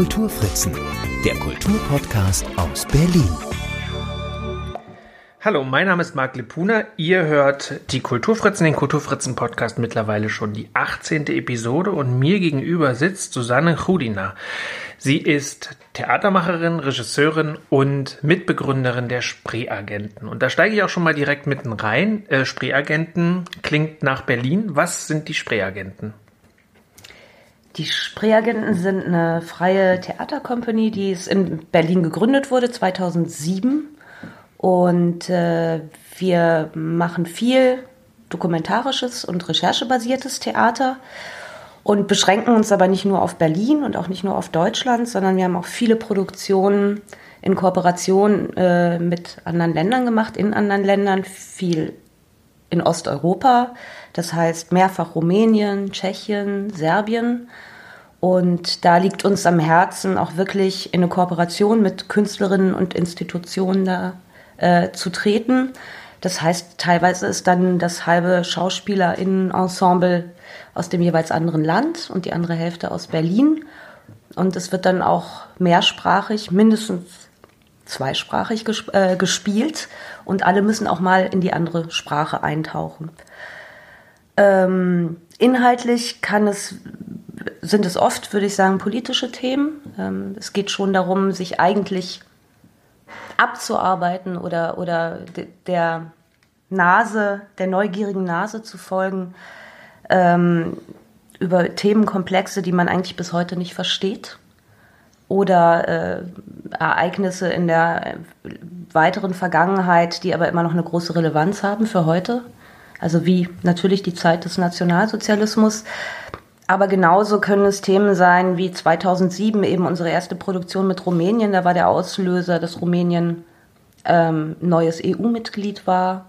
Kulturfritzen, der Kulturpodcast aus Berlin. Hallo, mein Name ist Marc Lepuna. Ihr hört die Kulturfritzen, den Kulturfritzen-Podcast mittlerweile schon die 18. Episode und mir gegenüber sitzt Susanne Chudina. Sie ist Theatermacherin, Regisseurin und Mitbegründerin der Spreeagenten. Und da steige ich auch schon mal direkt mitten rein. Äh, Spreeagenten klingt nach Berlin. Was sind die Spreeagenten? Die Spreeagenten sind eine freie Theatercompany, die es in Berlin gegründet wurde 2007 und äh, wir machen viel dokumentarisches und recherchebasiertes Theater und beschränken uns aber nicht nur auf Berlin und auch nicht nur auf Deutschland, sondern wir haben auch viele Produktionen in Kooperation äh, mit anderen Ländern gemacht, in anderen Ländern, viel in Osteuropa, das heißt mehrfach Rumänien, Tschechien, Serbien. Und da liegt uns am Herzen auch wirklich in eine Kooperation mit Künstlerinnen und Institutionen da äh, zu treten. Das heißt, teilweise ist dann das halbe Schauspielerinnenensemble aus dem jeweils anderen Land und die andere Hälfte aus Berlin. Und es wird dann auch mehrsprachig, mindestens zweisprachig gesp äh, gespielt und alle müssen auch mal in die andere Sprache eintauchen. Ähm, inhaltlich kann es, sind es oft, würde ich sagen, politische Themen. Ähm, es geht schon darum, sich eigentlich abzuarbeiten oder, oder der Nase, der neugierigen Nase zu folgen, ähm, über Themenkomplexe, die man eigentlich bis heute nicht versteht oder äh, Ereignisse in der weiteren Vergangenheit, die aber immer noch eine große Relevanz haben für heute. Also wie natürlich die Zeit des Nationalsozialismus, aber genauso können es Themen sein wie 2007 eben unsere erste Produktion mit Rumänien. Da war der Auslöser, dass Rumänien ähm, neues EU-Mitglied war.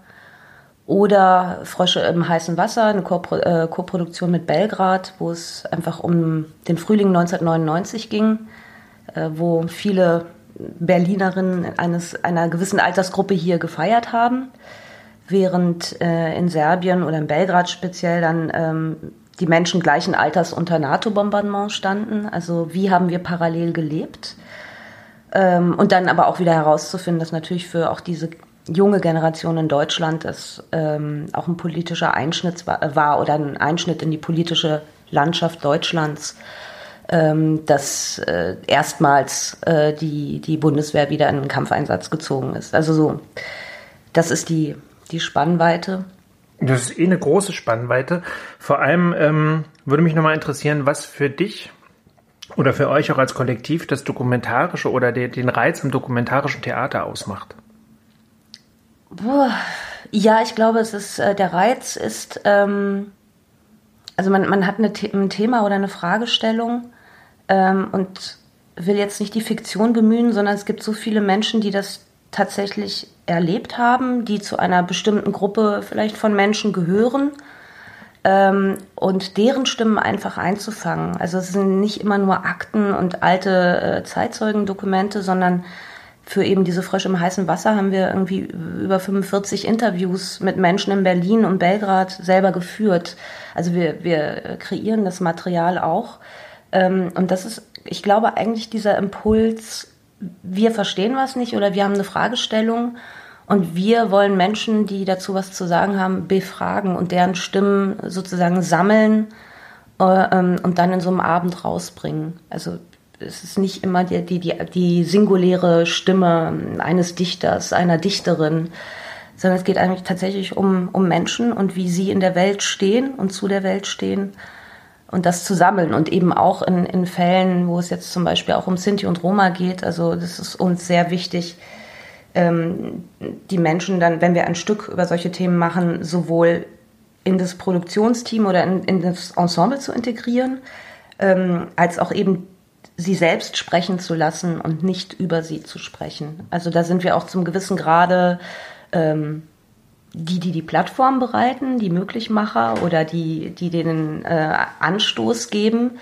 Oder Frösche im heißen Wasser, eine äh, Co-Produktion mit Belgrad, wo es einfach um den Frühling 1999 ging, äh, wo viele Berlinerinnen eines, einer gewissen Altersgruppe hier gefeiert haben, während äh, in Serbien oder in Belgrad speziell dann ähm, die Menschen gleichen Alters unter NATO-Bombardement standen. Also wie haben wir parallel gelebt? Ähm, und dann aber auch wieder herauszufinden, dass natürlich für auch diese junge Generation in Deutschland es ähm, auch ein politischer Einschnitt war, war, oder ein Einschnitt in die politische Landschaft Deutschlands, ähm, dass äh, erstmals äh, die, die Bundeswehr wieder in einen Kampfeinsatz gezogen ist. Also so, das ist die, die Spannweite. Das ist eh eine große Spannweite. Vor allem ähm, würde mich nochmal interessieren, was für dich oder für euch auch als Kollektiv das Dokumentarische oder den, den Reiz im dokumentarischen Theater ausmacht. Boah. Ja, ich glaube, es ist äh, der Reiz ist, ähm, also man, man hat eine, ein Thema oder eine Fragestellung ähm, und will jetzt nicht die Fiktion bemühen, sondern es gibt so viele Menschen, die das tatsächlich erlebt haben, die zu einer bestimmten Gruppe vielleicht von Menschen gehören ähm, und deren Stimmen einfach einzufangen. Also es sind nicht immer nur Akten und alte äh, Zeitzeugendokumente, sondern für eben diese Frösche im heißen Wasser haben wir irgendwie über 45 Interviews mit Menschen in Berlin und Belgrad selber geführt. Also wir, wir kreieren das Material auch. Ähm, und das ist, ich glaube, eigentlich dieser Impuls, wir verstehen was nicht oder wir haben eine Fragestellung und wir wollen Menschen, die dazu was zu sagen haben, befragen und deren Stimmen sozusagen sammeln äh, ähm, und dann in so einem Abend rausbringen. Also es ist nicht immer die, die, die, die singuläre Stimme eines Dichters, einer Dichterin, sondern es geht eigentlich tatsächlich um, um Menschen und wie sie in der Welt stehen und zu der Welt stehen und das zu sammeln und eben auch in, in Fällen, wo es jetzt zum Beispiel auch um Sinti und Roma geht. Also das ist uns sehr wichtig, ähm, die Menschen dann, wenn wir ein Stück über solche Themen machen, sowohl in das Produktionsteam oder in, in das Ensemble zu integrieren, ähm, als auch eben sie selbst sprechen zu lassen und nicht über sie zu sprechen. Also da sind wir auch zum gewissen Grade ähm, die, die die Plattform bereiten, die Möglichmacher oder die, die den äh, Anstoß geben,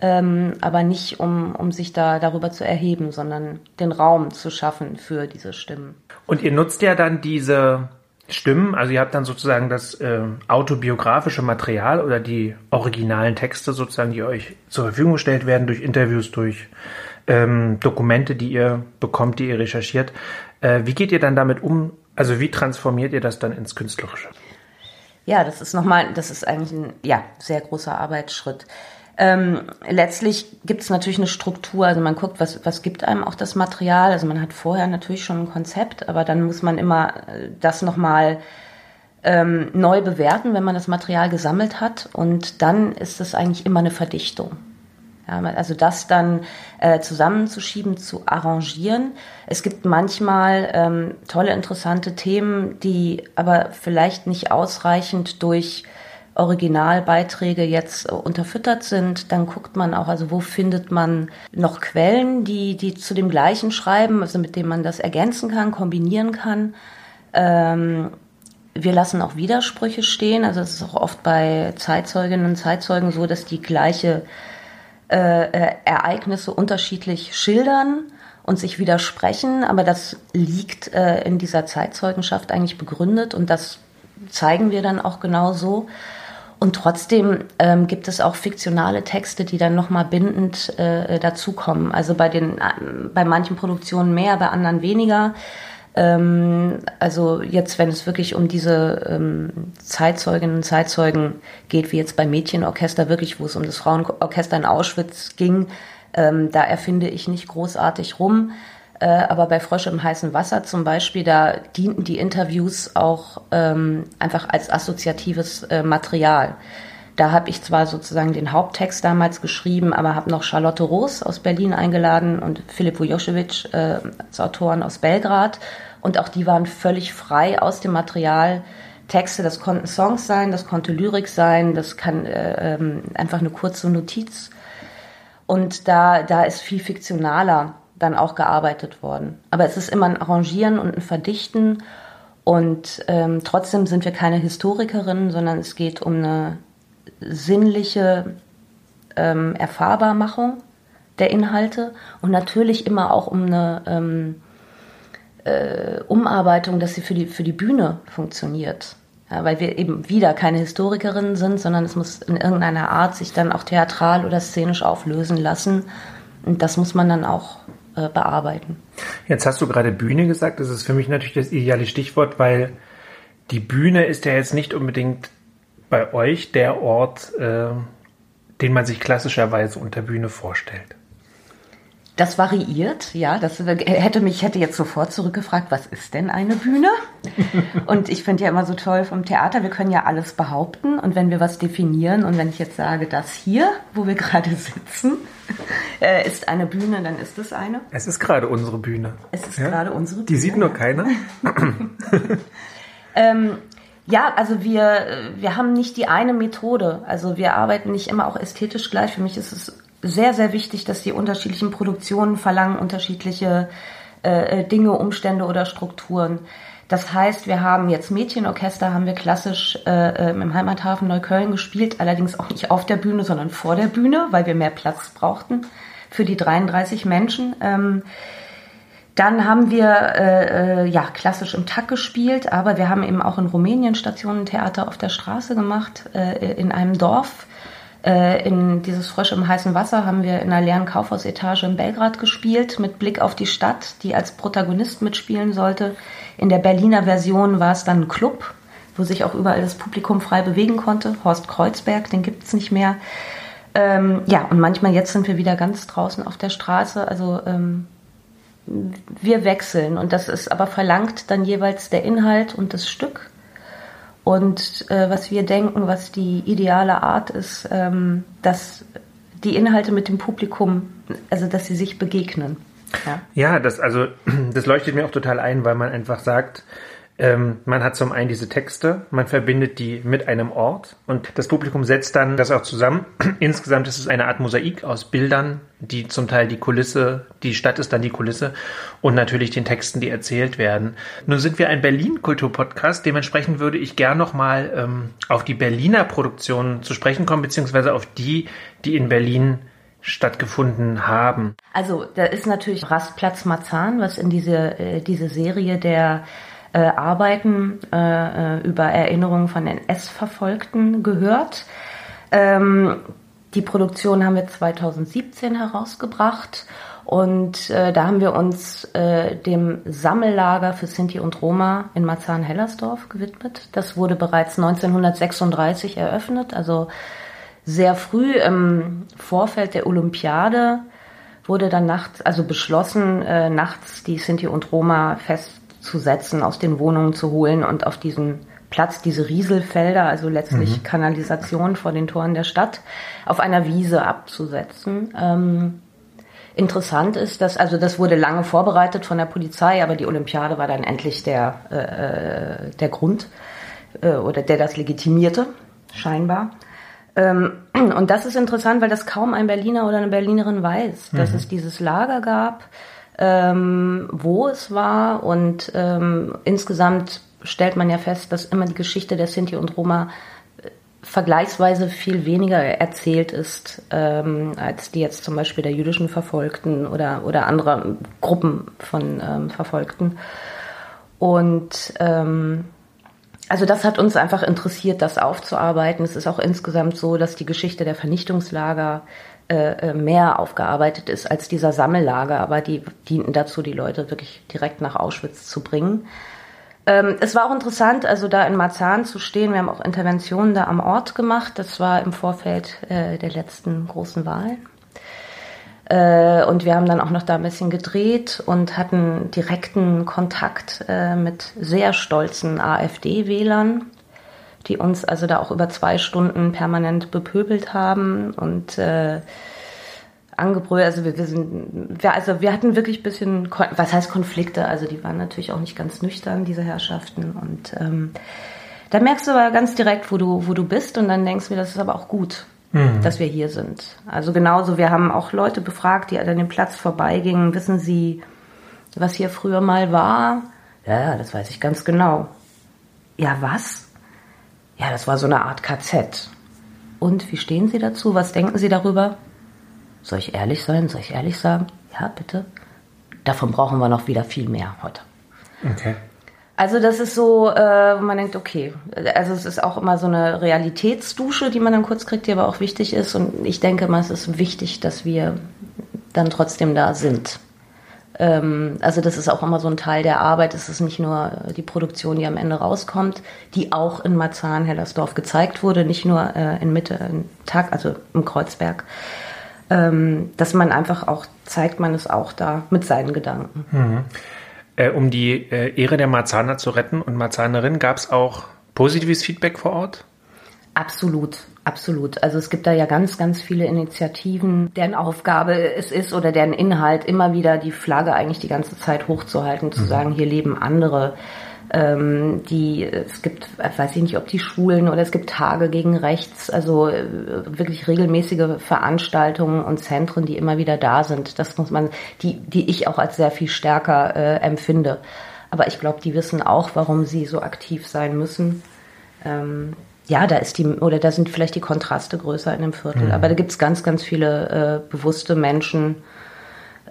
ähm, aber nicht um, um sich da darüber zu erheben, sondern den Raum zu schaffen für diese Stimmen. Und ihr nutzt ja dann diese Stimmen. Also ihr habt dann sozusagen das äh, autobiografische Material oder die originalen Texte sozusagen, die euch zur Verfügung gestellt werden durch Interviews, durch ähm, Dokumente, die ihr bekommt, die ihr recherchiert. Äh, wie geht ihr dann damit um? Also wie transformiert ihr das dann ins Künstlerische? Ja, das ist nochmal, das ist eigentlich ein ja, sehr großer Arbeitsschritt. Ähm, letztlich gibt es natürlich eine Struktur, also man guckt, was, was gibt einem auch das Material. Also man hat vorher natürlich schon ein Konzept, aber dann muss man immer äh, das nochmal ähm, neu bewerten, wenn man das Material gesammelt hat. Und dann ist es eigentlich immer eine Verdichtung. Ja, also das dann äh, zusammenzuschieben, zu arrangieren. Es gibt manchmal ähm, tolle, interessante Themen, die aber vielleicht nicht ausreichend durch Originalbeiträge jetzt äh, unterfüttert sind, dann guckt man auch, also wo findet man noch Quellen, die, die zu dem gleichen schreiben, also mit dem man das ergänzen kann, kombinieren kann. Ähm, wir lassen auch Widersprüche stehen, also es ist auch oft bei Zeitzeuginnen und Zeitzeugen so, dass die gleiche äh, äh, Ereignisse unterschiedlich schildern und sich widersprechen, aber das liegt äh, in dieser Zeitzeugenschaft eigentlich begründet und das zeigen wir dann auch genau so. Und trotzdem ähm, gibt es auch fiktionale Texte, die dann nochmal bindend äh, dazukommen. Also bei den, äh, bei manchen Produktionen mehr, bei anderen weniger. Ähm, also jetzt, wenn es wirklich um diese ähm, Zeitzeuginnen und Zeitzeugen geht, wie jetzt beim Mädchenorchester wirklich, wo es um das Frauenorchester in Auschwitz ging, ähm, da erfinde ich nicht großartig rum. Äh, aber bei Frösche im heißen Wasser zum Beispiel, da dienten die Interviews auch ähm, einfach als assoziatives äh, Material. Da habe ich zwar sozusagen den Haupttext damals geschrieben, aber habe noch Charlotte Roos aus Berlin eingeladen und Filip Vujocevic äh, als Autoren aus Belgrad. Und auch die waren völlig frei aus dem Material. Texte, das konnten Songs sein, das konnte Lyrik sein, das kann äh, ähm, einfach eine kurze Notiz. Und da, da ist viel fiktionaler dann auch gearbeitet worden. Aber es ist immer ein Arrangieren und ein Verdichten. Und ähm, trotzdem sind wir keine Historikerinnen, sondern es geht um eine sinnliche ähm, Erfahrbarmachung der Inhalte und natürlich immer auch um eine ähm, äh, Umarbeitung, dass sie für die, für die Bühne funktioniert. Ja, weil wir eben wieder keine Historikerinnen sind, sondern es muss in irgendeiner Art sich dann auch theatral oder szenisch auflösen lassen. Und das muss man dann auch äh, bearbeiten. Jetzt hast du gerade Bühne gesagt. Das ist für mich natürlich das ideale Stichwort, weil die Bühne ist ja jetzt nicht unbedingt bei euch der Ort, äh, den man sich klassischerweise unter Bühne vorstellt. Das variiert, ja. Das hätte mich hätte jetzt sofort zurückgefragt, was ist denn eine Bühne? und ich finde ja immer so toll vom Theater, wir können ja alles behaupten und wenn wir was definieren und wenn ich jetzt sage, das hier, wo wir gerade sitzen, äh, ist eine Bühne, dann ist es eine. Es ist gerade unsere Bühne. Es ist ja? gerade unsere Bühne. Die sieht nur keiner. ähm, ja, also wir, wir haben nicht die eine Methode. Also wir arbeiten nicht immer auch ästhetisch gleich. Für mich ist es sehr, sehr wichtig, dass die unterschiedlichen Produktionen verlangen unterschiedliche äh, äh, Dinge, Umstände oder Strukturen. Das heißt, wir haben jetzt Mädchenorchester, haben wir klassisch äh, ähm, im Heimathafen Neukölln gespielt, allerdings auch nicht auf der Bühne, sondern vor der Bühne, weil wir mehr Platz brauchten für die 33 Menschen. Ähm, dann haben wir äh, äh, ja klassisch im Takt gespielt, aber wir haben eben auch in Rumänien Stationentheater auf der Straße gemacht, äh, in einem Dorf äh, in dieses Frösche im heißen Wasser haben wir in einer leeren Kaufhausetage in Belgrad gespielt, mit Blick auf die Stadt, die als Protagonist mitspielen sollte. In der Berliner Version war es dann ein Club, wo sich auch überall das Publikum frei bewegen konnte. Horst Kreuzberg, den gibt es nicht mehr. Ähm, ja, und manchmal jetzt sind wir wieder ganz draußen auf der Straße. Also ähm, wir wechseln. Und das ist aber verlangt dann jeweils der Inhalt und das Stück. Und äh, was wir denken, was die ideale Art ist, ähm, dass die Inhalte mit dem Publikum, also dass sie sich begegnen. Ja, ja das, also, das leuchtet mir auch total ein, weil man einfach sagt, ähm, man hat zum einen diese Texte, man verbindet die mit einem Ort und das Publikum setzt dann das auch zusammen. Insgesamt ist es eine Art Mosaik aus Bildern, die zum Teil die Kulisse, die Stadt ist dann die Kulisse und natürlich den Texten, die erzählt werden. Nun sind wir ein Berlin-Kultur-Podcast, dementsprechend würde ich gern nochmal ähm, auf die Berliner Produktionen zu sprechen kommen, beziehungsweise auf die, die in Berlin stattgefunden haben. Also da ist natürlich Rastplatz Marzahn, was in diese, äh, diese Serie der äh, Arbeiten äh, über Erinnerungen von NS-Verfolgten gehört. Ähm, die Produktion haben wir 2017 herausgebracht und äh, da haben wir uns äh, dem Sammellager für Sinti und Roma in Marzahn-Hellersdorf gewidmet. Das wurde bereits 1936 eröffnet, also sehr früh im Vorfeld der Olympiade wurde dann nachts, also beschlossen, äh, nachts die Sinti und Roma festzusetzen, aus den Wohnungen zu holen und auf diesen Platz, diese Rieselfelder, also letztlich mhm. Kanalisation vor den Toren der Stadt, auf einer Wiese abzusetzen. Ähm, Interessant ist, dass, also das wurde lange vorbereitet von der Polizei, aber die Olympiade war dann endlich der, äh, äh, der Grund äh, oder der das legitimierte, scheinbar. Ähm, und das ist interessant, weil das kaum ein Berliner oder eine Berlinerin weiß, dass mhm. es dieses Lager gab, ähm, wo es war und ähm, insgesamt stellt man ja fest, dass immer die Geschichte der Sinti und Roma vergleichsweise viel weniger erzählt ist, ähm, als die jetzt zum Beispiel der jüdischen Verfolgten oder, oder anderer Gruppen von ähm, Verfolgten. Und ähm, also das hat uns einfach interessiert, das aufzuarbeiten. Es ist auch insgesamt so, dass die Geschichte der Vernichtungslager äh, äh mehr aufgearbeitet ist als dieser Sammellager, aber die dienten dazu, die Leute wirklich direkt nach Auschwitz zu bringen. Ähm, es war auch interessant, also da in Marzahn zu stehen. Wir haben auch Interventionen da am Ort gemacht. Das war im Vorfeld äh, der letzten großen Wahlen. Äh, und wir haben dann auch noch da ein bisschen gedreht und hatten direkten Kontakt äh, mit sehr stolzen AfD-Wählern, die uns also da auch über zwei Stunden permanent bepöbelt haben und äh, angebrüllt. Also wir, wir sind, wir, also wir hatten wirklich ein bisschen, was heißt Konflikte? Also die waren natürlich auch nicht ganz nüchtern, diese Herrschaften. Und ähm, da merkst du aber ganz direkt, wo du, wo du bist und dann denkst du mir, das ist aber auch gut, mhm. dass wir hier sind. Also genauso, wir haben auch Leute befragt, die an dem Platz vorbeigingen. Wissen Sie, was hier früher mal war? Ja, das weiß ich ganz genau. Ja, was? Ja, das war so eine Art KZ. Und wie stehen Sie dazu? Was denken Sie darüber? Soll ich ehrlich sein? Soll ich ehrlich sagen? Ja, bitte. Davon brauchen wir noch wieder viel mehr heute. Okay. Also das ist so, äh, man denkt, okay, also es ist auch immer so eine Realitätsdusche, die man dann kurz kriegt, die aber auch wichtig ist. Und ich denke mal, es ist wichtig, dass wir dann trotzdem da sind. Ähm, also das ist auch immer so ein Teil der Arbeit. Es ist nicht nur die Produktion, die am Ende rauskommt, die auch in Marzahn-Hellersdorf gezeigt wurde, nicht nur äh, in Mitte, in Tag, also im Kreuzberg, ähm, dass man einfach auch zeigt, man ist auch da mit seinen Gedanken. Mhm. Äh, um die äh, Ehre der Marzahner zu retten und Marzanerin, gab es auch positives Feedback vor Ort? Absolut, absolut. Also es gibt da ja ganz, ganz viele Initiativen, deren Aufgabe es ist oder deren Inhalt immer wieder die Flagge eigentlich die ganze Zeit hochzuhalten, zu mhm. sagen, hier leben andere ähm, die, es gibt, weiß ich nicht, ob die Schulen oder es gibt Tage gegen Rechts, also äh, wirklich regelmäßige Veranstaltungen und Zentren, die immer wieder da sind. Das muss man, die, die ich auch als sehr viel stärker äh, empfinde. Aber ich glaube, die wissen auch, warum sie so aktiv sein müssen. Ähm, ja, da ist die, oder da sind vielleicht die Kontraste größer in dem Viertel. Mhm. Aber da gibt es ganz, ganz viele äh, bewusste Menschen,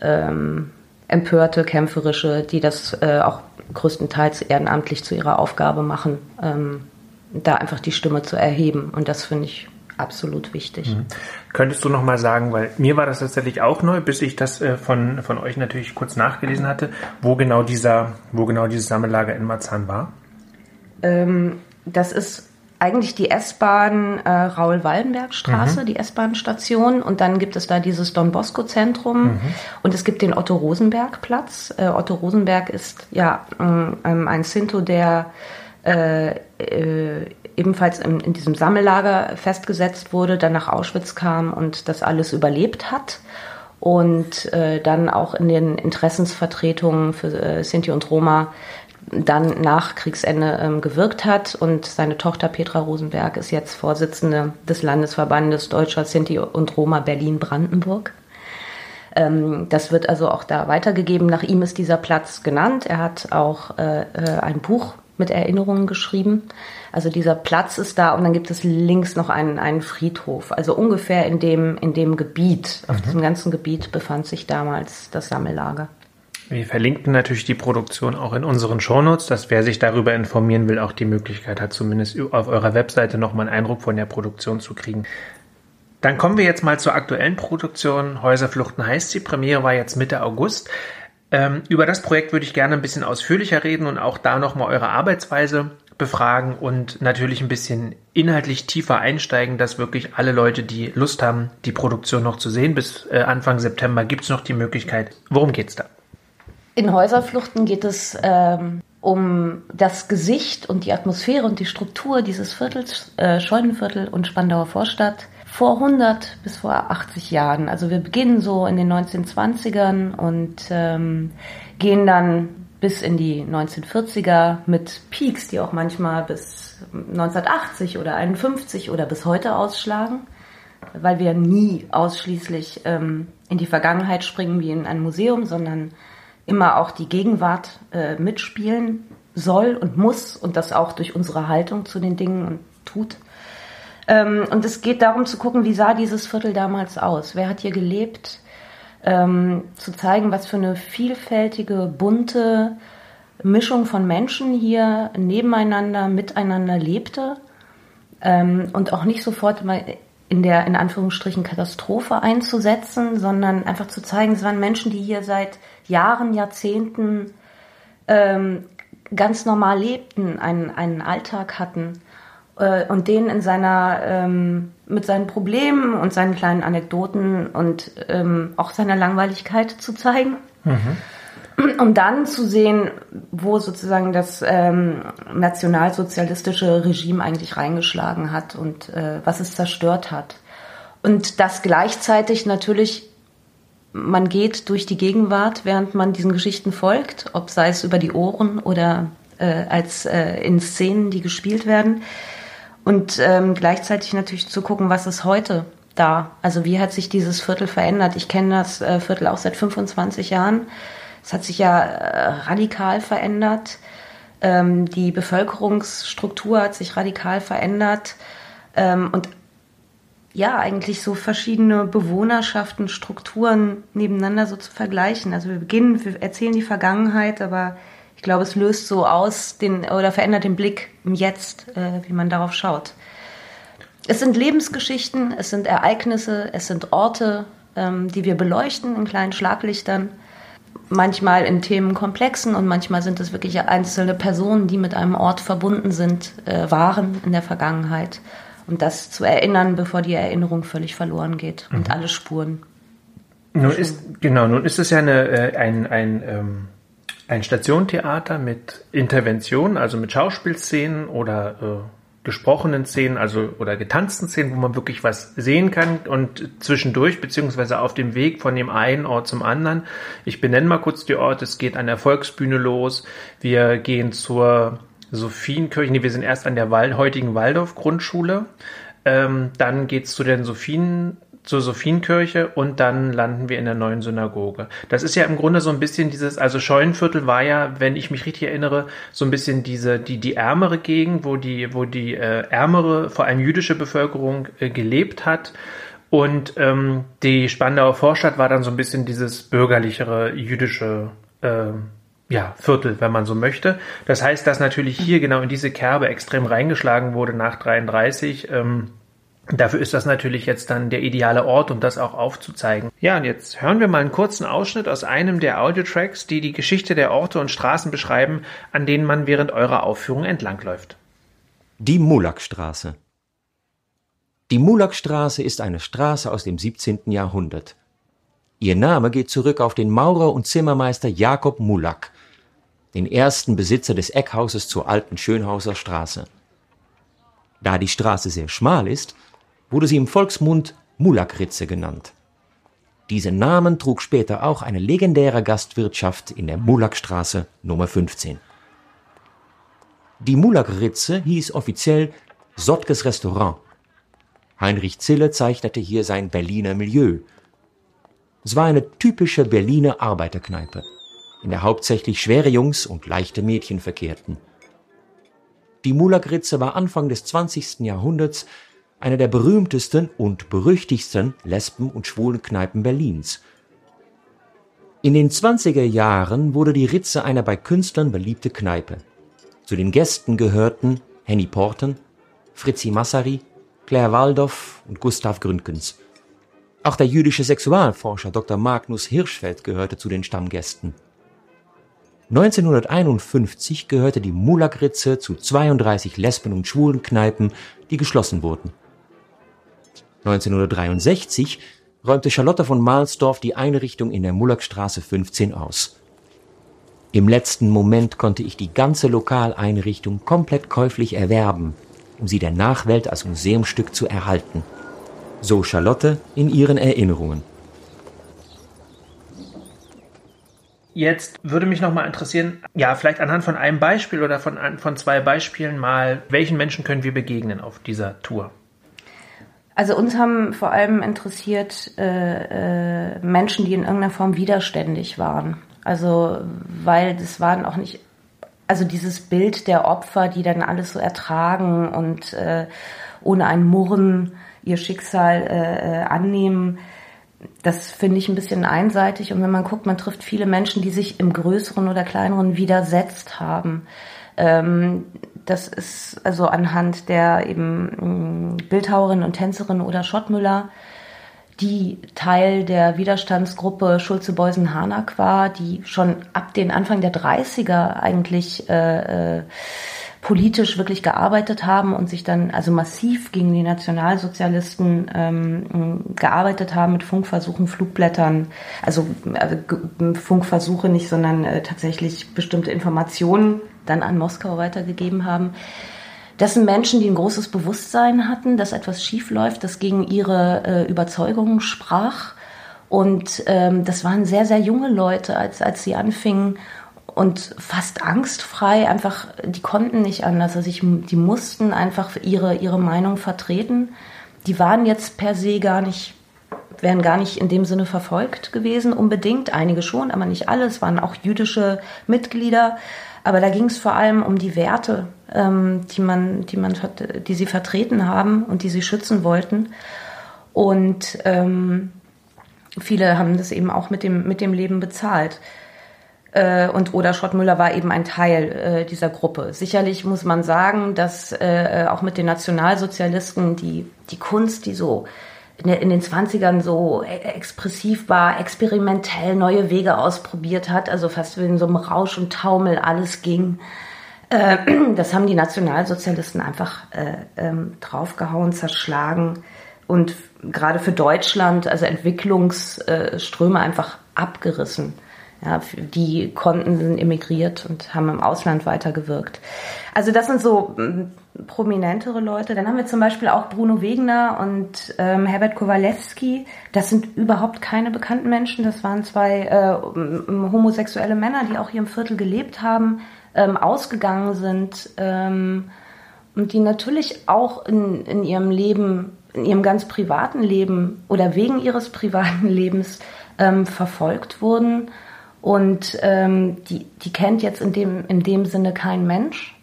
ähm, empörte, kämpferische, die das äh, auch größtenteils ehrenamtlich zu ihrer Aufgabe machen, ähm, da einfach die Stimme zu erheben. Und das finde ich absolut wichtig. Mhm. Könntest du noch mal sagen, weil mir war das tatsächlich auch neu, bis ich das äh, von, von euch natürlich kurz nachgelesen hatte, wo genau dieser, wo genau dieses Sammellager in Marzahn war? Ähm, das ist eigentlich die S-Bahn äh, Raul-Wallenberg-Straße, mhm. die S-Bahn-Station. Und dann gibt es da dieses Don Bosco-Zentrum mhm. und es gibt den Otto-Rosenberg-Platz. Äh, Otto Rosenberg ist ja ähm, ein Sinto, der äh, äh, ebenfalls in, in, diesem Sammellager festgesetzt wurde, dann nach Auschwitz kam und das alles überlebt hat und äh, dann auch in den Interessensvertretungen für äh, Sinti und Roma dann nach Kriegsende ähm, gewirkt hat. Und seine Tochter Petra Rosenberg ist jetzt Vorsitzende des Landesverbandes Deutscher Sinti und Roma Berlin-Brandenburg. Ähm, das wird also auch da weitergegeben. Nach ihm ist dieser Platz genannt. Er hat auch äh, äh, ein Buch mit Erinnerungen geschrieben. Also dieser Platz ist da und dann gibt es links noch einen, einen Friedhof. Also ungefähr in dem, in dem Gebiet, auf mhm. diesem ganzen Gebiet befand sich damals das Sammellager. Wir verlinken natürlich die Produktion auch in unseren Shownotes, dass wer sich darüber informieren will, auch die Möglichkeit hat, zumindest auf eurer Webseite nochmal einen Eindruck von der Produktion zu kriegen. Dann kommen wir jetzt mal zur aktuellen Produktion. Häuserfluchten heißt sie. Premiere war jetzt Mitte August. Ähm, über das Projekt würde ich gerne ein bisschen ausführlicher reden und auch da nochmal eure Arbeitsweise befragen und natürlich ein bisschen inhaltlich tiefer einsteigen, dass wirklich alle Leute, die Lust haben, die Produktion noch zu sehen, bis äh, Anfang September gibt es noch die Möglichkeit. Worum geht's da? In Häuserfluchten geht es ähm, um das Gesicht und die Atmosphäre und die Struktur dieses Viertels, äh, Scheunenviertel und Spandauer Vorstadt vor 100 bis vor 80 Jahren. Also wir beginnen so in den 1920ern und ähm, gehen dann bis in die 1940er mit Peaks, die auch manchmal bis 1980 oder 51 oder bis heute ausschlagen, weil wir nie ausschließlich ähm, in die Vergangenheit springen wie in ein Museum, sondern immer auch die Gegenwart äh, mitspielen soll und muss und das auch durch unsere Haltung zu den Dingen und tut. Ähm, und es geht darum zu gucken, wie sah dieses Viertel damals aus? Wer hat hier gelebt? Ähm, zu zeigen, was für eine vielfältige, bunte Mischung von Menschen hier nebeneinander, miteinander lebte ähm, und auch nicht sofort mal in der in Anführungsstrichen Katastrophe einzusetzen, sondern einfach zu zeigen, es waren Menschen, die hier seit Jahren, Jahrzehnten ähm, ganz normal lebten, einen, einen Alltag hatten äh, und den in seiner ähm, mit seinen Problemen und seinen kleinen Anekdoten und ähm, auch seiner Langweiligkeit zu zeigen. Mhm. Um dann zu sehen, wo sozusagen das ähm, nationalsozialistische Regime eigentlich reingeschlagen hat und äh, was es zerstört hat. Und das gleichzeitig natürlich, man geht durch die Gegenwart, während man diesen Geschichten folgt, ob sei es über die Ohren oder äh, als äh, in Szenen, die gespielt werden und ähm, gleichzeitig natürlich zu gucken, was ist heute da? Also wie hat sich dieses Viertel verändert? Ich kenne das äh, Viertel auch seit 25 Jahren. Es hat sich ja äh, radikal verändert. Ähm, die Bevölkerungsstruktur hat sich radikal verändert. Ähm, und ja, eigentlich so verschiedene Bewohnerschaften, Strukturen nebeneinander so zu vergleichen. Also wir beginnen, wir erzählen die Vergangenheit, aber ich glaube, es löst so aus den oder verändert den Blick im Jetzt, äh, wie man darauf schaut. Es sind Lebensgeschichten, es sind Ereignisse, es sind Orte, ähm, die wir beleuchten in kleinen Schlaglichtern. Manchmal in Themenkomplexen und manchmal sind es wirklich einzelne Personen, die mit einem Ort verbunden sind, äh, waren in der Vergangenheit. Und das zu erinnern, bevor die Erinnerung völlig verloren geht und mhm. alle Spuren. Nun ist, genau, nun ist es ja eine, äh, ein, ein ähm ein Stationtheater mit Interventionen, also mit Schauspielszenen oder äh, gesprochenen Szenen, also oder getanzten Szenen, wo man wirklich was sehen kann und zwischendurch beziehungsweise auf dem Weg von dem einen Ort zum anderen. Ich benenne mal kurz die Orte. Es geht an der Volksbühne los. Wir gehen zur Sophienkirche. Nee, wir sind erst an der Wal heutigen Waldorf-Grundschule. Ähm, dann geht's zu den Sophien zur Sophienkirche und dann landen wir in der neuen Synagoge. Das ist ja im Grunde so ein bisschen dieses, also Scheunenviertel war ja, wenn ich mich richtig erinnere, so ein bisschen diese, die, die ärmere Gegend, wo die, wo die äh, ärmere, vor allem jüdische Bevölkerung äh, gelebt hat. Und ähm, die Spandauer Vorstadt war dann so ein bisschen dieses bürgerlichere jüdische äh, ja, Viertel, wenn man so möchte. Das heißt, dass natürlich hier genau in diese Kerbe extrem reingeschlagen wurde nach 33. Ähm, Dafür ist das natürlich jetzt dann der ideale Ort, um das auch aufzuzeigen. Ja, und jetzt hören wir mal einen kurzen Ausschnitt aus einem der Audiotracks, die die Geschichte der Orte und Straßen beschreiben, an denen man während eurer Aufführung entlangläuft. Die Mulakstraße. Die Mulakstraße ist eine Straße aus dem 17. Jahrhundert. Ihr Name geht zurück auf den Maurer und Zimmermeister Jakob Mulak, den ersten Besitzer des Eckhauses zur alten Schönhauser Straße. Da die Straße sehr schmal ist, wurde sie im Volksmund Mulakritze genannt. Diesen Namen trug später auch eine legendäre Gastwirtschaft in der Mulakstraße Nummer 15. Die Mulakritze hieß offiziell Sottges Restaurant. Heinrich Zille zeichnete hier sein Berliner Milieu. Es war eine typische Berliner Arbeiterkneipe, in der hauptsächlich schwere Jungs und leichte Mädchen verkehrten. Die Mulakritze war Anfang des 20. Jahrhunderts eine der berühmtesten und berüchtigsten Lesben- und Schwulenkneipen Berlins. In den 20er Jahren wurde die Ritze eine bei Künstlern beliebte Kneipe. Zu den Gästen gehörten Henny Porten, Fritzi Massari, Claire Waldorf und Gustav Gründgens. Auch der jüdische Sexualforscher Dr. Magnus Hirschfeld gehörte zu den Stammgästen. 1951 gehörte die Mulak-Ritze zu 32 Lesben- und Schwulenkneipen, die geschlossen wurden. 1963 räumte Charlotte von Mahlsdorf die Einrichtung in der Mulakstraße 15 aus. Im letzten Moment konnte ich die ganze Lokaleinrichtung komplett käuflich erwerben, um sie der Nachwelt als Museumstück zu erhalten. So Charlotte in ihren Erinnerungen. Jetzt würde mich noch mal interessieren, ja, vielleicht anhand von einem Beispiel oder von, von zwei Beispielen mal, welchen Menschen können wir begegnen auf dieser Tour? Also uns haben vor allem interessiert äh, äh, Menschen, die in irgendeiner Form widerständig waren. Also, weil das waren auch nicht, also dieses Bild der Opfer, die dann alles so ertragen und äh, ohne ein Murren ihr Schicksal äh, äh, annehmen, das finde ich ein bisschen einseitig. Und wenn man guckt, man trifft viele Menschen, die sich im Größeren oder Kleineren widersetzt haben. Ähm, das ist also anhand der eben mm, Bildhauerin und Tänzerin oder Schottmüller die Teil der Widerstandsgruppe Schulze-Beusen-Harnack war, die schon ab den Anfang der 30er eigentlich äh, äh, politisch wirklich gearbeitet haben und sich dann also massiv gegen die Nationalsozialisten ähm, gearbeitet haben mit Funkversuchen, Flugblättern, also, also Funkversuche nicht, sondern äh, tatsächlich bestimmte Informationen dann an Moskau weitergegeben haben. Das sind Menschen, die ein großes Bewusstsein hatten, dass etwas schief läuft, das gegen ihre äh, Überzeugungen sprach. Und ähm, das waren sehr, sehr junge Leute, als, als sie anfingen und fast angstfrei, einfach, die konnten nicht anders. Also ich, die mussten einfach ihre, ihre Meinung vertreten. Die waren jetzt per se gar nicht, wären gar nicht in dem Sinne verfolgt gewesen, unbedingt. Einige schon, aber nicht alle. Es waren auch jüdische Mitglieder. Aber da ging es vor allem um die Werte, ähm, die man, die man, die sie vertreten haben und die sie schützen wollten. Und ähm, viele haben das eben auch mit dem, mit dem Leben bezahlt. Äh, und Oda Schrottmüller war eben ein Teil äh, dieser Gruppe. Sicherlich muss man sagen, dass äh, auch mit den Nationalsozialisten die, die Kunst, die so in den 20ern so e-, expressiv war, experimentell neue Wege ausprobiert hat, also fast wie in so einem Rausch und Taumel alles ging. Äh, das haben die Nationalsozialisten einfach äh, ähm, draufgehauen, zerschlagen und gerade für Deutschland, also Entwicklungsströme einfach abgerissen. Ja, die konnten, sind emigriert und haben im Ausland weitergewirkt. Also das sind so prominentere Leute. Dann haben wir zum Beispiel auch Bruno Wegner und ähm, Herbert Kowalewski. Das sind überhaupt keine bekannten Menschen. Das waren zwei äh, homosexuelle Männer, die auch hier im Viertel gelebt haben, ähm, ausgegangen sind ähm, und die natürlich auch in, in ihrem Leben, in ihrem ganz privaten Leben oder wegen ihres privaten Lebens ähm, verfolgt wurden. Und ähm, die, die kennt jetzt in dem, in dem Sinne kein Mensch.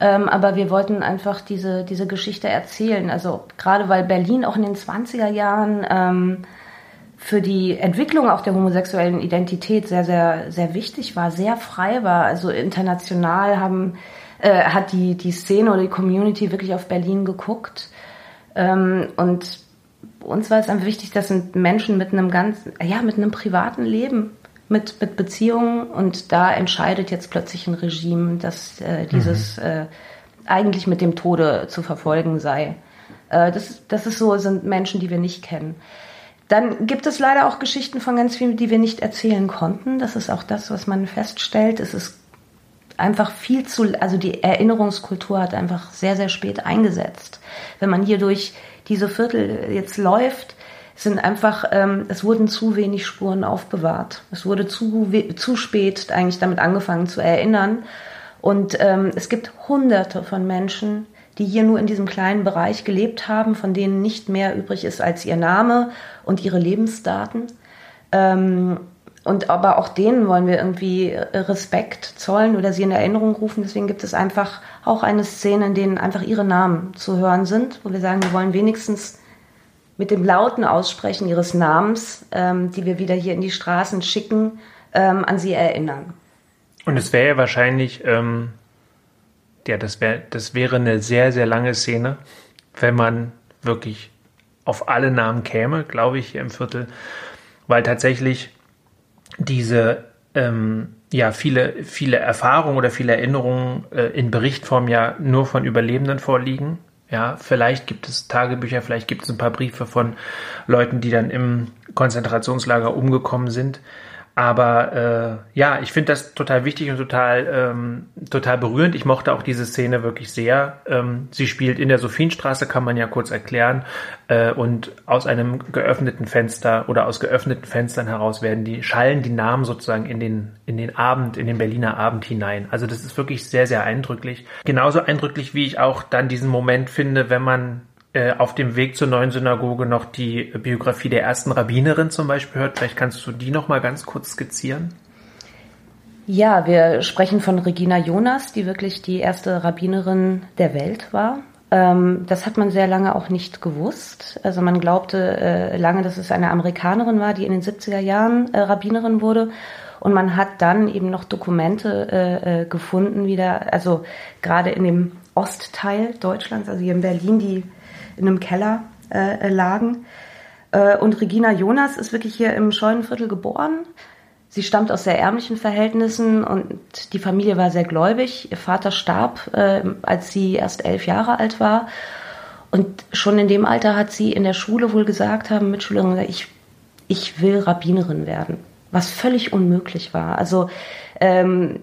Ähm, aber wir wollten einfach diese, diese Geschichte erzählen. Also gerade weil Berlin auch in den 20er Jahren ähm, für die Entwicklung auch der homosexuellen Identität sehr, sehr, sehr wichtig war, sehr frei war. Also international haben, äh, hat die, die Szene oder die Community wirklich auf Berlin geguckt. Ähm, und uns war es einfach wichtig, das sind Menschen mit einem ganz, ja, mit einem privaten Leben mit, mit Beziehungen und da entscheidet jetzt plötzlich ein Regime, dass äh, dieses mhm. äh, eigentlich mit dem Tode zu verfolgen sei. Äh, das, das ist so, sind Menschen, die wir nicht kennen. Dann gibt es leider auch Geschichten von ganz vielen, die wir nicht erzählen konnten. Das ist auch das, was man feststellt. Es ist einfach viel zu, also die Erinnerungskultur hat einfach sehr, sehr spät eingesetzt. Wenn man hier durch diese Viertel jetzt läuft, sind einfach, ähm, es wurden zu wenig Spuren aufbewahrt. Es wurde zu, zu spät eigentlich damit angefangen zu erinnern. Und ähm, es gibt hunderte von Menschen, die hier nur in diesem kleinen Bereich gelebt haben, von denen nicht mehr übrig ist als ihr Name und ihre Lebensdaten. Ähm, und aber auch denen wollen wir irgendwie Respekt zollen oder sie in Erinnerung rufen. Deswegen gibt es einfach auch eine Szene, in denen einfach ihre Namen zu hören sind, wo wir sagen, wir wollen wenigstens mit dem lauten Aussprechen ihres Namens, ähm, die wir wieder hier in die Straßen schicken, ähm, an sie erinnern. Und es wäre ja wahrscheinlich, ähm, ja, das wäre das wäre eine sehr, sehr lange Szene, wenn man wirklich auf alle Namen käme, glaube ich, hier im Viertel, weil tatsächlich diese ähm, ja viele viele Erfahrungen oder viele Erinnerungen äh, in Berichtform ja nur von Überlebenden vorliegen. Ja, vielleicht gibt es Tagebücher, vielleicht gibt es ein paar Briefe von Leuten, die dann im Konzentrationslager umgekommen sind. Aber äh, ja, ich finde das total wichtig und total, ähm, total berührend. Ich mochte auch diese Szene wirklich sehr. Ähm, sie spielt in der Sophienstraße, kann man ja kurz erklären. Äh, und aus einem geöffneten Fenster oder aus geöffneten Fenstern heraus werden die, schallen die Namen sozusagen in den, in den Abend, in den Berliner Abend hinein. Also das ist wirklich sehr, sehr eindrücklich. Genauso eindrücklich, wie ich auch dann diesen Moment finde, wenn man auf dem Weg zur neuen Synagoge noch die Biografie der ersten Rabbinerin zum Beispiel hört. Vielleicht kannst du die noch mal ganz kurz skizzieren. Ja, wir sprechen von Regina Jonas, die wirklich die erste Rabbinerin der Welt war. Ähm, das hat man sehr lange auch nicht gewusst. Also man glaubte äh, lange, dass es eine Amerikanerin war, die in den 70er Jahren äh, Rabbinerin wurde. Und man hat dann eben noch Dokumente äh, äh, gefunden wieder, also gerade in dem Ostteil Deutschlands, also hier in Berlin, die in einem Keller äh, lagen. Äh, und Regina Jonas ist wirklich hier im Scheunenviertel geboren. Sie stammt aus sehr ärmlichen Verhältnissen und die Familie war sehr gläubig. Ihr Vater starb, äh, als sie erst elf Jahre alt war. Und schon in dem Alter hat sie in der Schule wohl gesagt haben, Mitschülerinnen, ich, ich will Rabbinerin werden. Was völlig unmöglich war. Also ähm,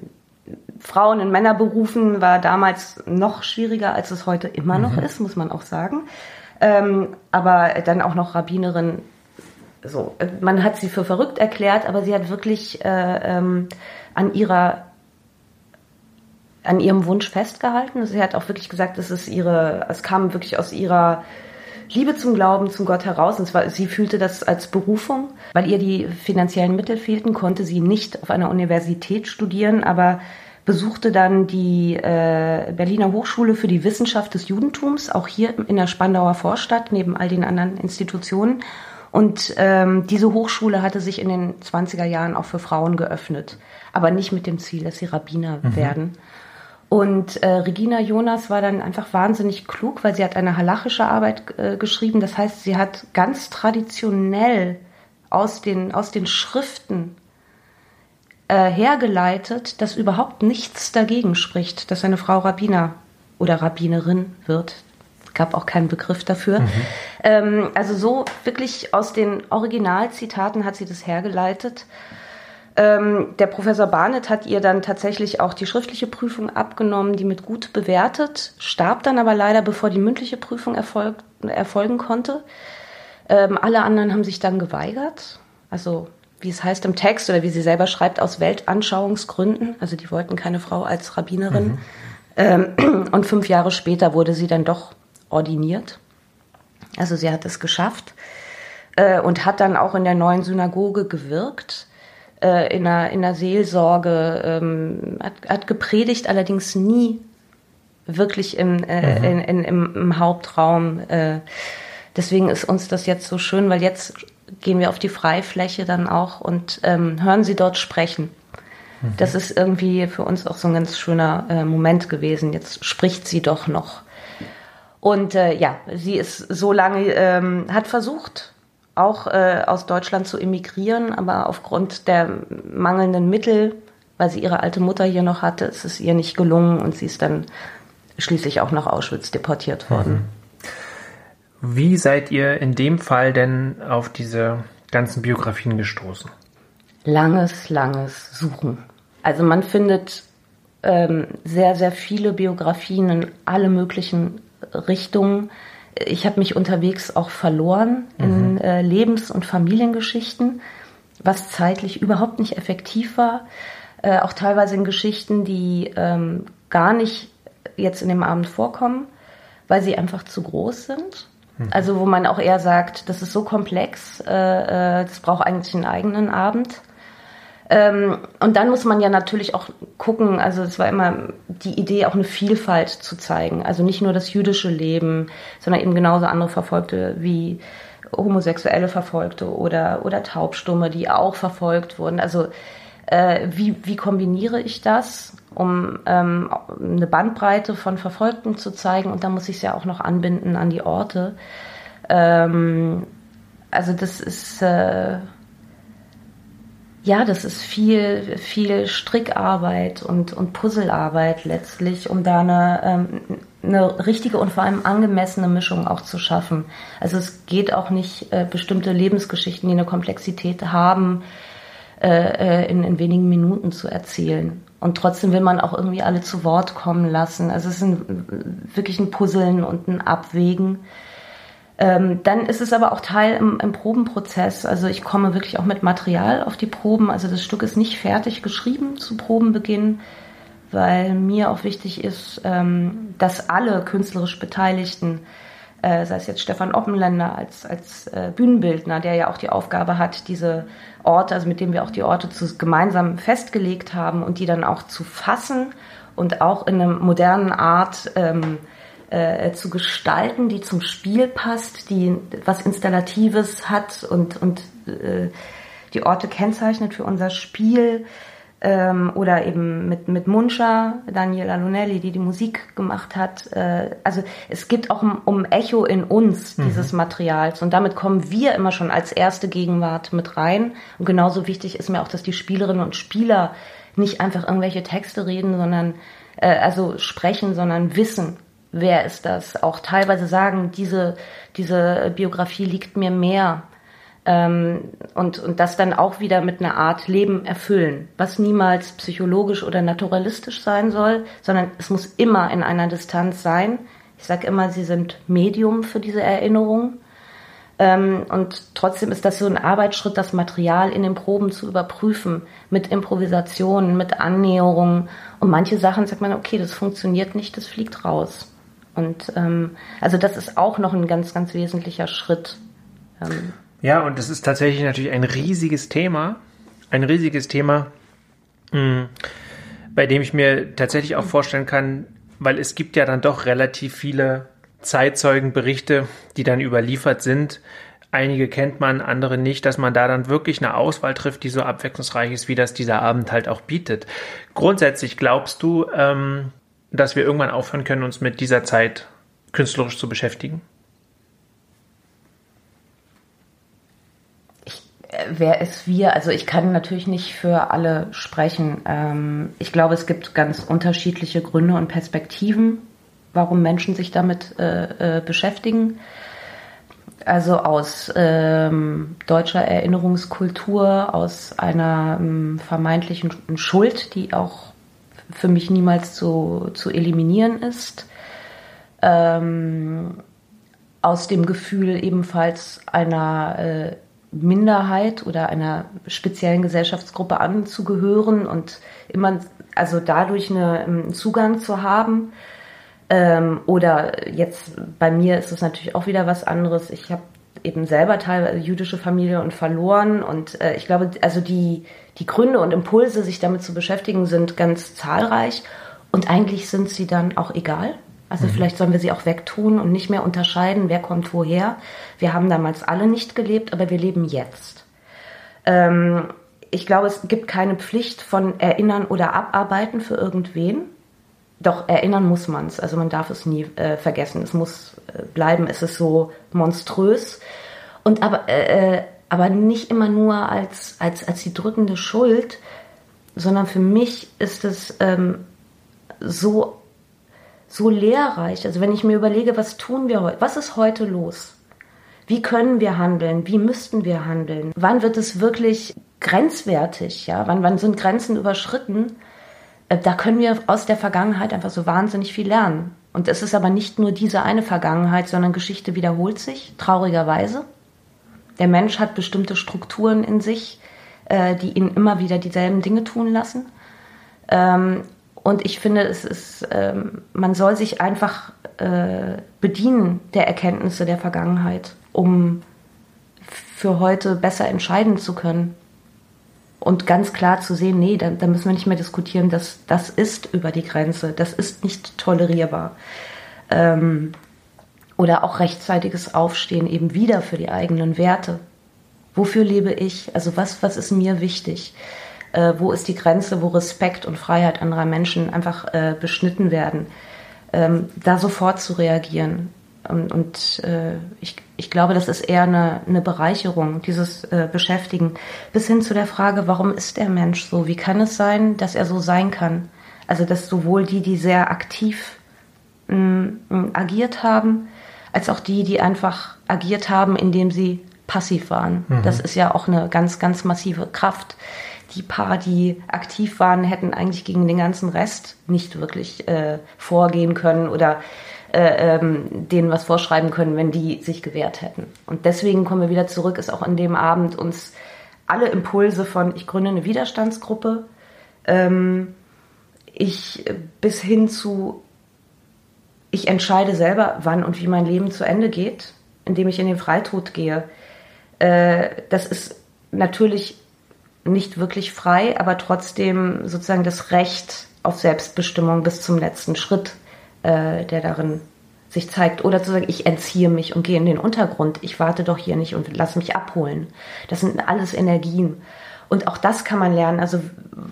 Frauen in Männerberufen war damals noch schwieriger, als es heute immer noch mhm. ist, muss man auch sagen. Ähm, aber dann auch noch Rabbinerin. So, man hat sie für verrückt erklärt, aber sie hat wirklich äh, ähm, an ihrer an ihrem Wunsch festgehalten. Sie hat auch wirklich gesagt, es ist ihre, es kam wirklich aus ihrer Liebe zum Glauben, zum Gott heraus. Und zwar, sie fühlte das als Berufung, weil ihr die finanziellen Mittel fehlten, konnte sie nicht auf einer Universität studieren, aber besuchte dann die äh, Berliner Hochschule für die Wissenschaft des Judentums, auch hier in der Spandauer Vorstadt, neben all den anderen Institutionen. Und ähm, diese Hochschule hatte sich in den 20er Jahren auch für Frauen geöffnet, aber nicht mit dem Ziel, dass sie Rabbiner mhm. werden. Und äh, Regina Jonas war dann einfach wahnsinnig klug, weil sie hat eine halachische Arbeit äh, geschrieben. Das heißt, sie hat ganz traditionell aus den, aus den Schriften äh, hergeleitet, dass überhaupt nichts dagegen spricht, dass eine Frau Rabbiner oder Rabbinerin wird. Es gab auch keinen Begriff dafür. Mhm. Ähm, also so wirklich aus den Originalzitaten hat sie das hergeleitet. Ähm, der Professor Barnett hat ihr dann tatsächlich auch die schriftliche Prüfung abgenommen, die mit gut bewertet, starb dann aber leider, bevor die mündliche Prüfung erfolg, erfolgen konnte. Ähm, alle anderen haben sich dann geweigert. Also wie es heißt im Text oder wie sie selber schreibt, aus Weltanschauungsgründen. Also die wollten keine Frau als Rabbinerin. Mhm. Ähm, und fünf Jahre später wurde sie dann doch ordiniert. Also sie hat es geschafft äh, und hat dann auch in der neuen Synagoge gewirkt, äh, in, der, in der Seelsorge, ähm, hat, hat gepredigt, allerdings nie wirklich im, äh, mhm. in, in, im, im Hauptraum. Äh, deswegen ist uns das jetzt so schön, weil jetzt gehen wir auf die Freifläche dann auch und ähm, hören sie dort sprechen. Mhm. Das ist irgendwie für uns auch so ein ganz schöner äh, Moment gewesen. Jetzt spricht sie doch noch. Und äh, ja, sie ist so lange, ähm, hat versucht, auch äh, aus Deutschland zu emigrieren, aber aufgrund der mangelnden Mittel, weil sie ihre alte Mutter hier noch hatte, ist es ihr nicht gelungen und sie ist dann schließlich auch nach Auschwitz deportiert worden. Mhm. Wie seid ihr in dem Fall denn auf diese ganzen Biografien gestoßen? Langes, langes Suchen. Also man findet ähm, sehr, sehr viele Biografien in alle möglichen Richtungen. Ich habe mich unterwegs auch verloren mhm. in äh, Lebens- und Familiengeschichten, was zeitlich überhaupt nicht effektiv war. Äh, auch teilweise in Geschichten, die ähm, gar nicht jetzt in dem Abend vorkommen, weil sie einfach zu groß sind. Also wo man auch eher sagt, das ist so komplex, äh, äh, das braucht eigentlich einen eigenen Abend. Ähm, und dann muss man ja natürlich auch gucken, also es war immer die Idee, auch eine Vielfalt zu zeigen. Also nicht nur das jüdische Leben, sondern eben genauso andere Verfolgte wie homosexuelle Verfolgte oder, oder Taubstumme, die auch verfolgt wurden. Also äh, wie, wie kombiniere ich das, um ähm, eine Bandbreite von Verfolgten zu zeigen und dann muss ich es ja auch noch anbinden an die Orte. Ähm, also das ist äh, ja, das ist viel, viel Strickarbeit und, und Puzzlearbeit letztlich, um da eine, ähm, eine richtige und vor allem angemessene Mischung auch zu schaffen. Also es geht auch nicht, äh, bestimmte Lebensgeschichten, die eine Komplexität haben, äh, äh, in, in wenigen Minuten zu erzählen. Und trotzdem will man auch irgendwie alle zu Wort kommen lassen. Also es ist ein, wirklich ein Puzzeln und ein Abwägen. Ähm, dann ist es aber auch Teil im, im, Probenprozess. Also ich komme wirklich auch mit Material auf die Proben. Also das Stück ist nicht fertig geschrieben zu Probenbeginn, weil mir auch wichtig ist, ähm, dass alle künstlerisch Beteiligten, äh, sei es jetzt Stefan Oppenländer als, als äh, Bühnenbildner, der ja auch die Aufgabe hat, diese Orte, also mit dem wir auch die Orte zu, gemeinsam festgelegt haben und die dann auch zu fassen und auch in einer modernen Art ähm, äh, zu gestalten, die zum Spiel passt, die was Installatives hat und, und äh, die Orte kennzeichnet für unser Spiel. Ähm, oder eben mit, mit Muncha, Daniela Lunelli, die die Musik gemacht hat. Äh, also es geht auch um, um Echo in uns mhm. dieses Materials und damit kommen wir immer schon als erste Gegenwart mit rein. Und genauso wichtig ist mir auch, dass die Spielerinnen und Spieler nicht einfach irgendwelche Texte reden, sondern äh, also sprechen, sondern wissen wer ist das? Auch teilweise sagen, diese, diese Biografie liegt mir mehr. Ähm, und, und das dann auch wieder mit einer Art Leben erfüllen, was niemals psychologisch oder naturalistisch sein soll, sondern es muss immer in einer Distanz sein. Ich sage immer, sie sind Medium für diese Erinnerung. Ähm, und trotzdem ist das so ein Arbeitsschritt, das Material in den Proben zu überprüfen, mit Improvisationen, mit Annäherungen. Und manche Sachen sagt man, okay, das funktioniert nicht, das fliegt raus. Und ähm, also das ist auch noch ein ganz, ganz wesentlicher Schritt. Ähm. Ja, und das ist tatsächlich natürlich ein riesiges Thema. Ein riesiges Thema, hm, bei dem ich mir tatsächlich auch vorstellen kann, weil es gibt ja dann doch relativ viele Zeitzeugenberichte, die dann überliefert sind. Einige kennt man, andere nicht, dass man da dann wirklich eine Auswahl trifft, die so abwechslungsreich ist, wie das dieser Abend halt auch bietet. Grundsätzlich glaubst du, ähm, dass wir irgendwann aufhören können, uns mit dieser Zeit künstlerisch zu beschäftigen? Ich, äh, wer ist wir? Also ich kann natürlich nicht für alle sprechen. Ähm, ich glaube, es gibt ganz unterschiedliche Gründe und Perspektiven, warum Menschen sich damit äh, äh, beschäftigen. Also aus ähm, deutscher Erinnerungskultur, aus einer ähm, vermeintlichen Schuld, die auch für mich niemals zu, zu eliminieren ist. Aus dem Gefühl ebenfalls einer äh, Minderheit oder einer speziellen Gesellschaftsgruppe anzugehören und immer, also dadurch eine, einen Zugang zu haben. Ähm, oder jetzt bei mir ist es natürlich auch wieder was anderes. Ich habe eben selber teilweise jüdische Familie und verloren und äh, ich glaube, also die, die Gründe und Impulse, sich damit zu beschäftigen, sind ganz zahlreich und eigentlich sind sie dann auch egal. Also mhm. vielleicht sollen wir sie auch wegtun und nicht mehr unterscheiden, wer kommt woher. Wir haben damals alle nicht gelebt, aber wir leben jetzt. Ähm, ich glaube, es gibt keine Pflicht von Erinnern oder Abarbeiten für irgendwen. Doch erinnern muss man es. Also man darf es nie äh, vergessen. Es muss äh, bleiben. Es ist so monströs. Und aber äh, äh aber nicht immer nur als, als, als die drückende Schuld, sondern für mich ist es ähm, so, so lehrreich. Also wenn ich mir überlege, was tun wir heute, was ist heute los? Wie können wir handeln? Wie müssten wir handeln? Wann wird es wirklich grenzwertig? Ja, wann, wann sind Grenzen überschritten? Äh, da können wir aus der Vergangenheit einfach so wahnsinnig viel lernen. Und es ist aber nicht nur diese eine Vergangenheit, sondern Geschichte wiederholt sich, traurigerweise. Der Mensch hat bestimmte Strukturen in sich, äh, die ihn immer wieder dieselben Dinge tun lassen. Und ich finde, es ist, ähm, man soll sich einfach äh, bedienen der Erkenntnisse der Vergangenheit, um für heute besser entscheiden zu können. Und ganz klar zu sehen, nee, da, da müssen wir nicht mehr diskutieren, das, das ist über die Grenze, das ist nicht tolerierbar. Ähm, oder auch rechtzeitiges Aufstehen eben wieder für die eigenen Werte. Wofür lebe ich? Also was, was ist mir wichtig? Äh, wo ist die Grenze, wo Respekt und Freiheit anderer Menschen einfach äh, beschnitten werden? Ähm, da sofort zu reagieren. Und, und äh, ich, ich glaube, das ist eher eine, eine Bereicherung, dieses äh, Beschäftigen, bis hin zu der Frage, warum ist der Mensch so? Wie kann es sein, dass er so sein kann? Also, dass sowohl die, die sehr aktiv mh, agiert haben, als auch die, die einfach agiert haben, indem sie passiv waren. Mhm. Das ist ja auch eine ganz, ganz massive Kraft. Die paar, die aktiv waren, hätten eigentlich gegen den ganzen Rest nicht wirklich äh, vorgehen können oder äh, ähm, denen was vorschreiben können, wenn die sich gewehrt hätten. Und deswegen kommen wir wieder zurück, ist auch an dem Abend uns alle Impulse von ich gründe eine Widerstandsgruppe, ähm, ich bis hin zu ich entscheide selber, wann und wie mein Leben zu Ende geht, indem ich in den Freitod gehe. Äh, das ist natürlich nicht wirklich frei, aber trotzdem sozusagen das Recht auf Selbstbestimmung bis zum letzten Schritt, äh, der darin sich zeigt. Oder zu sagen, ich entziehe mich und gehe in den Untergrund. Ich warte doch hier nicht und lass mich abholen. Das sind alles Energien. Und auch das kann man lernen. Also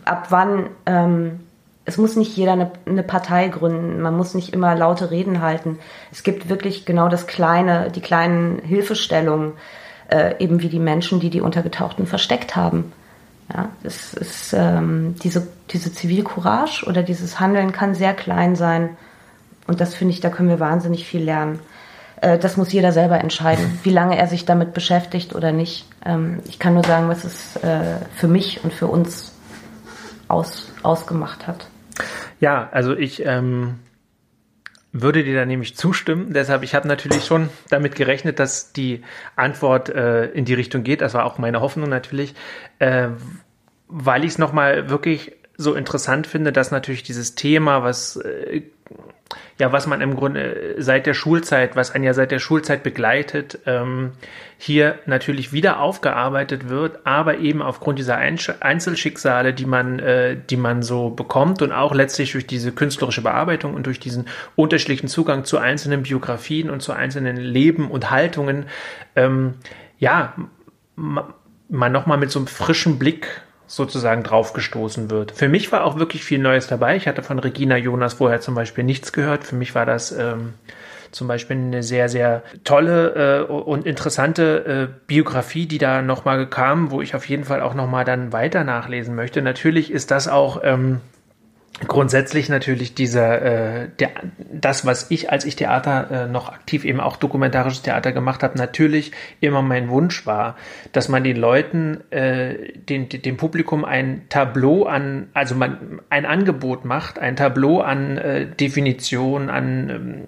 ab wann ähm, es muss nicht jeder eine, eine, Partei gründen, man muss nicht immer laute Reden halten. Es gibt wirklich genau das kleine, die kleinen Hilfestellungen, äh, eben wie die Menschen, die die Untergetauchten versteckt haben. Ja, es ist ähm, diese, diese Zivilcourage oder dieses Handeln kann sehr klein sein. Und das finde ich, da können wir wahnsinnig viel lernen. Äh, das muss jeder selber entscheiden, wie lange er sich damit beschäftigt oder nicht. Ähm, ich kann nur sagen, was es äh, für mich und für uns aus, ausgemacht hat. Ja, also ich ähm, würde dir da nämlich zustimmen. Deshalb, ich habe natürlich schon damit gerechnet, dass die Antwort äh, in die Richtung geht. Das war auch meine Hoffnung natürlich, äh, weil ich es nochmal wirklich so interessant finde, dass natürlich dieses Thema, was äh, ja, was man im Grunde seit der Schulzeit, was einen ja seit der Schulzeit begleitet, ähm, hier natürlich wieder aufgearbeitet wird, aber eben aufgrund dieser Einzelschicksale, die man, äh, die man so bekommt und auch letztlich durch diese künstlerische Bearbeitung und durch diesen unterschiedlichen Zugang zu einzelnen Biografien und zu einzelnen Leben und Haltungen, ähm, ja, man nochmal mit so einem frischen Blick sozusagen draufgestoßen wird. Für mich war auch wirklich viel Neues dabei. Ich hatte von Regina Jonas vorher zum Beispiel nichts gehört. Für mich war das ähm, zum Beispiel eine sehr, sehr tolle äh, und interessante äh, Biografie, die da nochmal kam, wo ich auf jeden Fall auch nochmal dann weiter nachlesen möchte. Natürlich ist das auch ähm, grundsätzlich natürlich dieser äh, der das was ich als ich Theater äh, noch aktiv eben auch dokumentarisches Theater gemacht habe natürlich immer mein Wunsch war dass man den Leuten äh, den dem Publikum ein Tableau an also man ein Angebot macht ein Tableau an äh, Definition an ähm,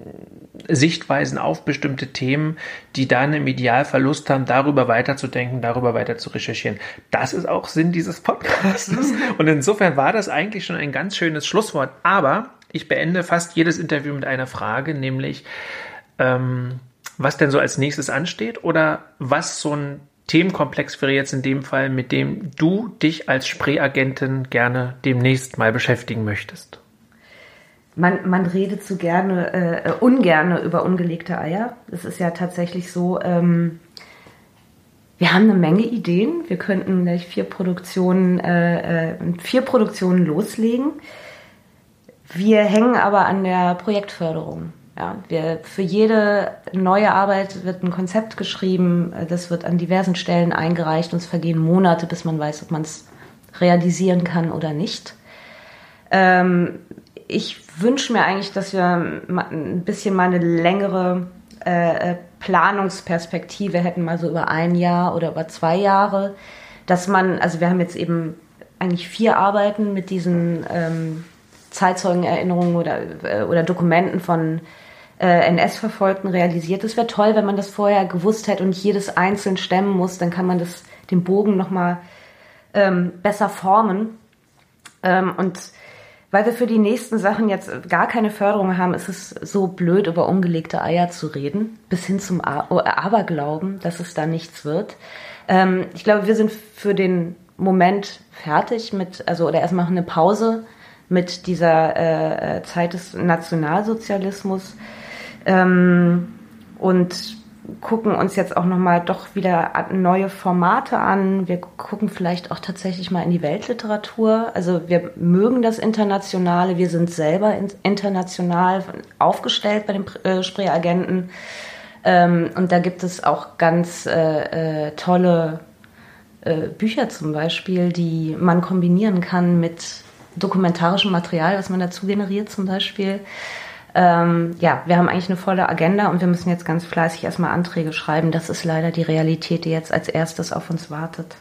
Sichtweisen auf bestimmte Themen, die dann im Idealfall Lust haben, darüber weiterzudenken, darüber weiter zu recherchieren. Das ist auch Sinn dieses Podcasts. Und insofern war das eigentlich schon ein ganz schönes Schlusswort. Aber ich beende fast jedes Interview mit einer Frage, nämlich, ähm, was denn so als nächstes ansteht oder was so ein Themenkomplex wäre jetzt in dem Fall, mit dem du dich als Spreeagentin gerne demnächst mal beschäftigen möchtest man, man redet so gerne, äh, ungerne über ungelegte Eier. Es ist ja tatsächlich so, ähm, wir haben eine Menge Ideen. Wir könnten gleich vier Produktionen, äh, äh, vier Produktionen loslegen. Wir hängen aber an der Projektförderung. Ja, wir, für jede neue Arbeit wird ein Konzept geschrieben, das wird an diversen Stellen eingereicht und es vergehen Monate, bis man weiß, ob man es realisieren kann oder nicht. Ähm, ich wünsche mir eigentlich, dass wir ein bisschen mal eine längere äh, äh, Planungsperspektive hätten, mal so über ein Jahr oder über zwei Jahre, dass man, also wir haben jetzt eben eigentlich vier Arbeiten mit diesen ähm, Zeitzeugenerinnerungen oder, äh, oder Dokumenten von äh, NS-Verfolgten realisiert. Es wäre toll, wenn man das vorher gewusst hätte und jedes einzeln stemmen muss, dann kann man das, den Bogen nochmal ähm, besser formen. Ähm, und weil wir für die nächsten Sachen jetzt gar keine Förderung haben, ist es so blöd, über ungelegte Eier zu reden, bis hin zum oh, Aberglauben, dass es da nichts wird. Ähm, ich glaube, wir sind für den Moment fertig mit, also oder erstmal eine Pause mit dieser äh, Zeit des Nationalsozialismus. Ähm, und gucken uns jetzt auch nochmal doch wieder neue Formate an. Wir gucken vielleicht auch tatsächlich mal in die Weltliteratur. Also wir mögen das Internationale. Wir sind selber international aufgestellt bei den äh, Spreeagenten. Ähm, und da gibt es auch ganz äh, äh, tolle äh, Bücher zum Beispiel, die man kombinieren kann mit dokumentarischem Material, was man dazu generiert zum Beispiel. Ähm, ja, wir haben eigentlich eine volle Agenda und wir müssen jetzt ganz fleißig erstmal Anträge schreiben. Das ist leider die Realität, die jetzt als erstes auf uns wartet.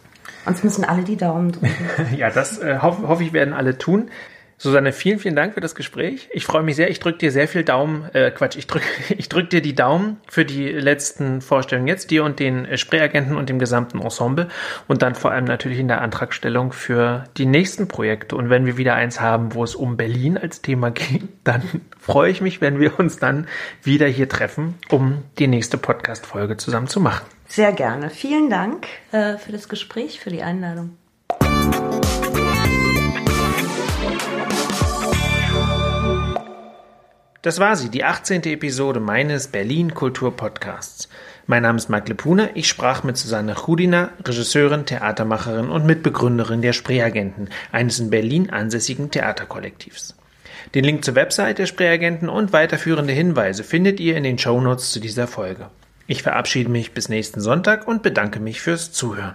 Uns müssen alle die Daumen drücken. ja, das äh, hoffe hoff ich werden alle tun. Susanne, vielen, vielen Dank für das Gespräch. Ich freue mich sehr. Ich drücke dir sehr viel Daumen, äh, Quatsch, ich drücke ich drück dir die Daumen für die letzten Vorstellungen jetzt, dir und den äh, Sprayagenten und dem gesamten Ensemble und dann vor allem natürlich in der Antragstellung für die nächsten Projekte. Und wenn wir wieder eins haben, wo es um Berlin als Thema geht, dann freue ich mich, wenn wir uns dann wieder hier treffen, um die nächste Podcast-Folge zusammen zu machen. Sehr gerne. Vielen Dank äh, für das Gespräch, für die Einladung. Das war sie, die 18. Episode meines Berlin Kultur Podcasts. Mein Name ist Marc Lepuna. Ich sprach mit Susanne Chudina, Regisseurin, Theatermacherin und Mitbegründerin der Spreeagenten, eines in Berlin ansässigen Theaterkollektivs. Den Link zur Website der Spreeagenten und weiterführende Hinweise findet ihr in den Shownotes zu dieser Folge. Ich verabschiede mich bis nächsten Sonntag und bedanke mich fürs Zuhören.